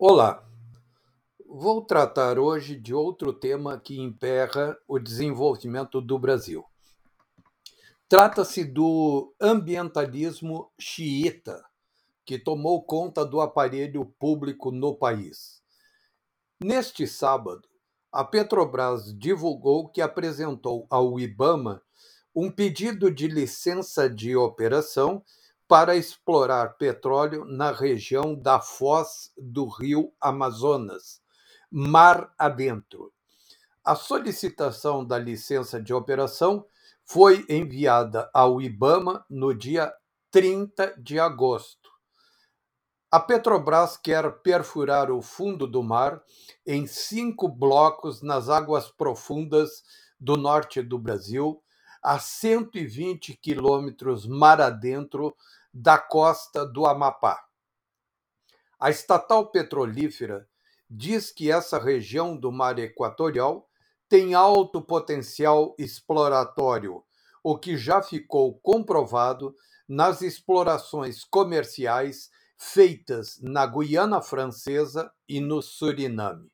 Olá, vou tratar hoje de outro tema que emperra o desenvolvimento do Brasil. Trata-se do ambientalismo xiita, que tomou conta do aparelho público no país. Neste sábado, a Petrobras divulgou que apresentou ao IBAMA um pedido de licença de operação para explorar petróleo na região da foz do rio Amazonas, mar adentro. A solicitação da licença de operação foi enviada ao IBAMA no dia 30 de agosto. A Petrobras quer perfurar o fundo do mar em cinco blocos nas águas profundas do norte do Brasil, a 120 quilômetros mar adentro da costa do Amapá. A estatal petrolífera diz que essa região do mar equatorial tem alto potencial exploratório, o que já ficou comprovado nas explorações comerciais feitas na Guiana Francesa e no Suriname.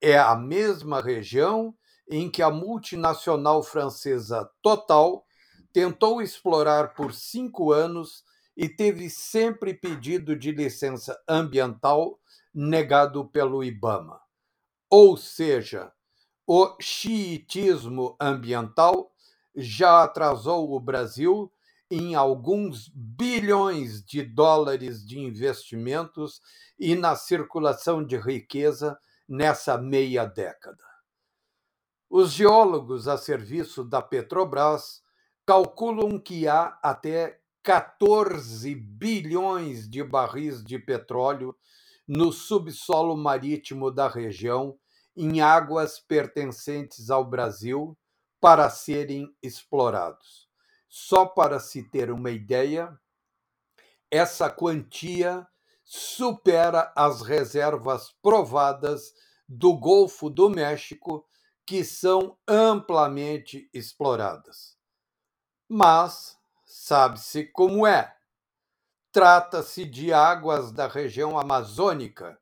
É a mesma região em que a multinacional francesa Total tentou explorar por cinco anos e teve sempre pedido de licença ambiental negado pelo IBAMA. Ou seja, o xiitismo ambiental já atrasou o Brasil em alguns bilhões de dólares de investimentos e na circulação de riqueza nessa meia década. Os geólogos a serviço da Petrobras calculam que há até 14 bilhões de barris de petróleo no subsolo marítimo da região, em águas pertencentes ao Brasil, para serem explorados. Só para se ter uma ideia, essa quantia supera as reservas provadas do Golfo do México, que são amplamente exploradas mas sabe-se como é. Trata-se de águas da região amazônica,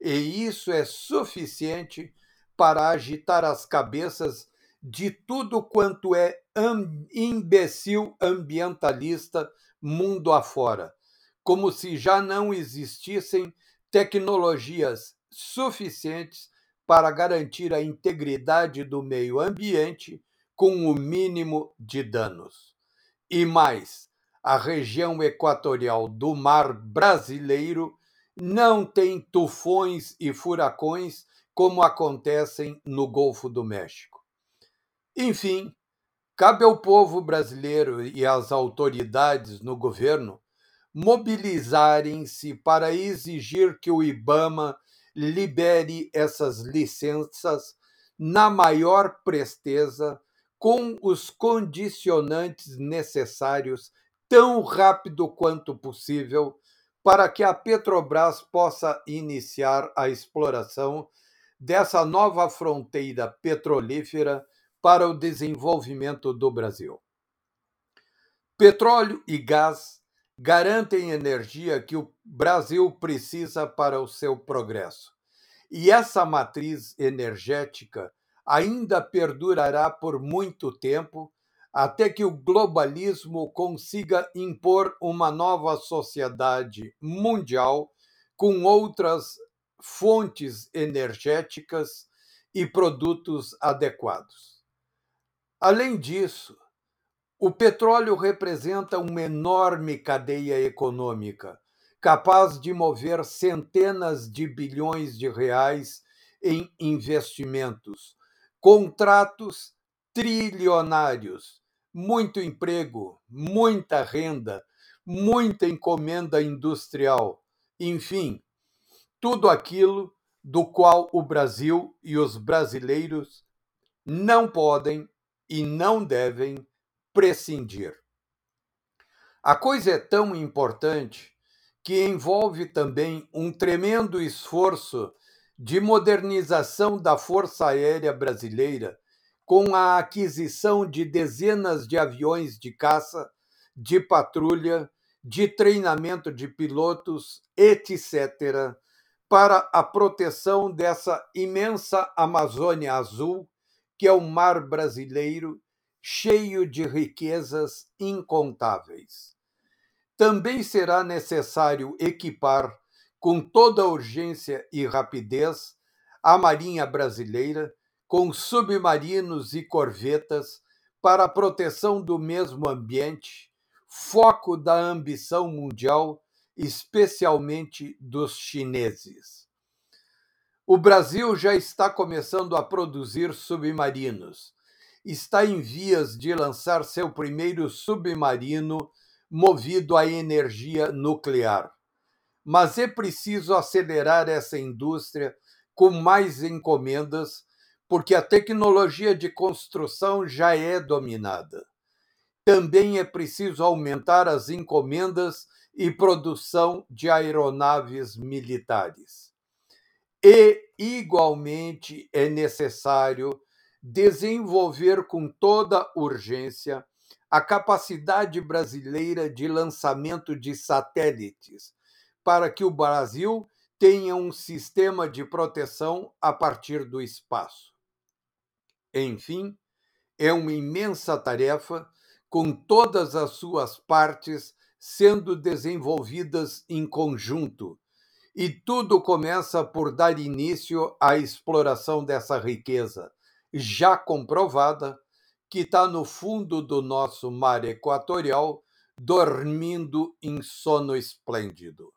e isso é suficiente para agitar as cabeças de tudo quanto é imbecil ambientalista mundo afora, como se já não existissem tecnologias suficientes para garantir a integridade do meio ambiente com o mínimo de danos. E mais, a região equatorial do mar brasileiro não tem tufões e furacões como acontecem no Golfo do México. Enfim, cabe ao povo brasileiro e às autoridades no governo mobilizarem-se para exigir que o IBAMA libere essas licenças na maior presteza com os condicionantes necessários tão rápido quanto possível para que a Petrobras possa iniciar a exploração dessa nova fronteira petrolífera para o desenvolvimento do Brasil. Petróleo e gás garantem energia que o Brasil precisa para o seu progresso. E essa matriz energética ainda perdurará por muito tempo até que o globalismo consiga impor uma nova sociedade mundial com outras fontes energéticas e produtos adequados. Além disso, o petróleo representa uma enorme cadeia econômica, capaz de mover centenas de bilhões de reais em investimentos, contratos trilionários, muito emprego, muita renda, muita encomenda industrial, enfim, tudo aquilo do qual o Brasil e os brasileiros não podem e não devem prescindir. A coisa é tão importante que envolve também um tremendo esforço de modernização da Força Aérea Brasileira, com a aquisição de dezenas de aviões de caça, de patrulha, de treinamento de pilotos, etc., para a proteção dessa imensa Amazônia Azul, que é o mar brasileiro, cheio de riquezas incontáveis. Também será necessário equipar, com toda urgência e rapidez, a Marinha Brasileira com submarinos e corvetas para a proteção do mesmo ambiente, foco da ambição mundial, especialmente dos chineses. O Brasil já está começando a produzir submarinos. Está em vias de lançar seu primeiro submarino movido a energia nuclear. Mas é preciso acelerar essa indústria com mais encomendas porque a tecnologia de construção já é dominada. Também é preciso aumentar as encomendas e produção de aeronaves militares. E, igualmente, é necessário desenvolver com toda urgência a capacidade brasileira de lançamento de satélites, para que o Brasil tenha um sistema de proteção a partir do espaço. Enfim, é uma imensa tarefa, com todas as suas partes sendo desenvolvidas em conjunto. E tudo começa por dar início à exploração dessa riqueza, já comprovada, que está no fundo do nosso mar equatorial, dormindo em sono esplêndido.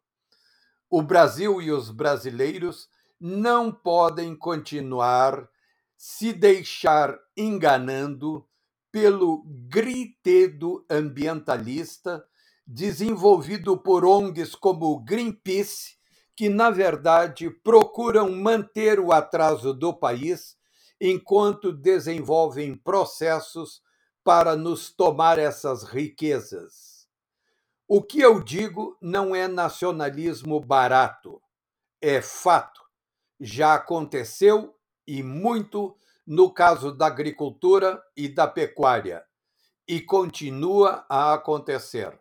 O Brasil e os brasileiros não podem continuar se deixar enganando pelo gritedo ambientalista desenvolvido por ONGs como Greenpeace, que, na verdade, procuram manter o atraso do país enquanto desenvolvem processos para nos tomar essas riquezas. O que eu digo não é nacionalismo barato, é fato. Já aconteceu e muito no caso da agricultura e da pecuária, e continua a acontecer.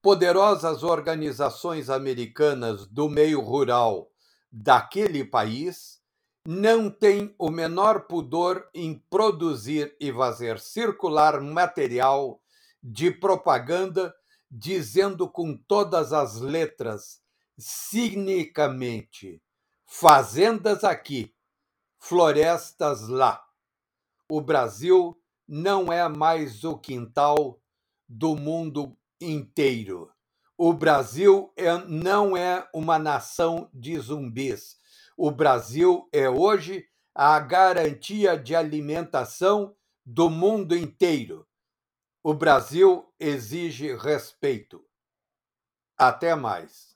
Poderosas organizações americanas do meio rural daquele país não têm o menor pudor em produzir e fazer circular material de propaganda dizendo com todas as letras, cinicamente, fazendas aqui, florestas lá. O Brasil não é mais o quintal do mundo inteiro. O Brasil é, não é uma nação de zumbis. O Brasil é hoje a garantia de alimentação do mundo inteiro. O Brasil exige respeito. Até mais.